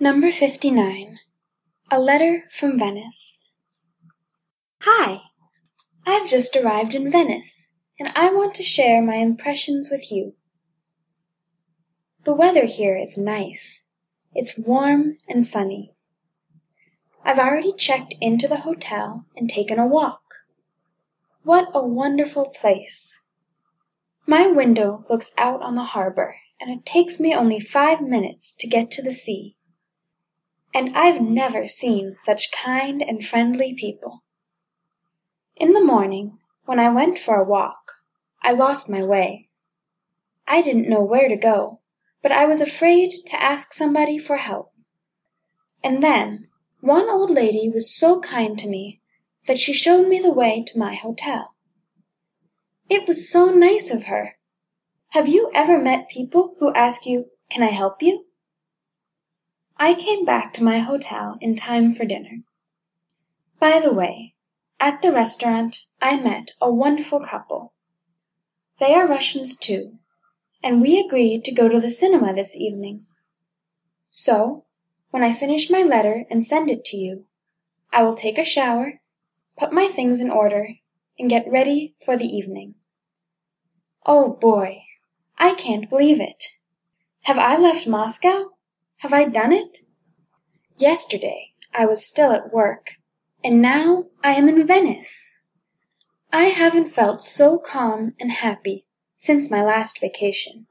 Number 59. A Letter from Venice. Hi! I've just arrived in Venice, and I want to share my impressions with you. The weather here is nice. It's warm and sunny. I've already checked into the hotel and taken a walk. What a wonderful place! My window looks out on the harbor, and it takes me only five minutes to get to the sea. And I've never seen such kind and friendly people. In the morning, when I went for a walk, I lost my way. I didn't know where to go, but I was afraid to ask somebody for help. And then one old lady was so kind to me that she showed me the way to my hotel. It was so nice of her. Have you ever met people who ask you, "Can I help you?" I came back to my hotel in time for dinner. By the way, at the restaurant I met a wonderful couple. They are Russians too, and we agreed to go to the cinema this evening. So, when I finish my letter and send it to you, I will take a shower, put my things in order, and get ready for the evening. Oh, boy! I can't believe it. Have I left Moscow? Have I done it? Yesterday I was still at work, and now I am in Venice. I haven't felt so calm and happy since my last vacation.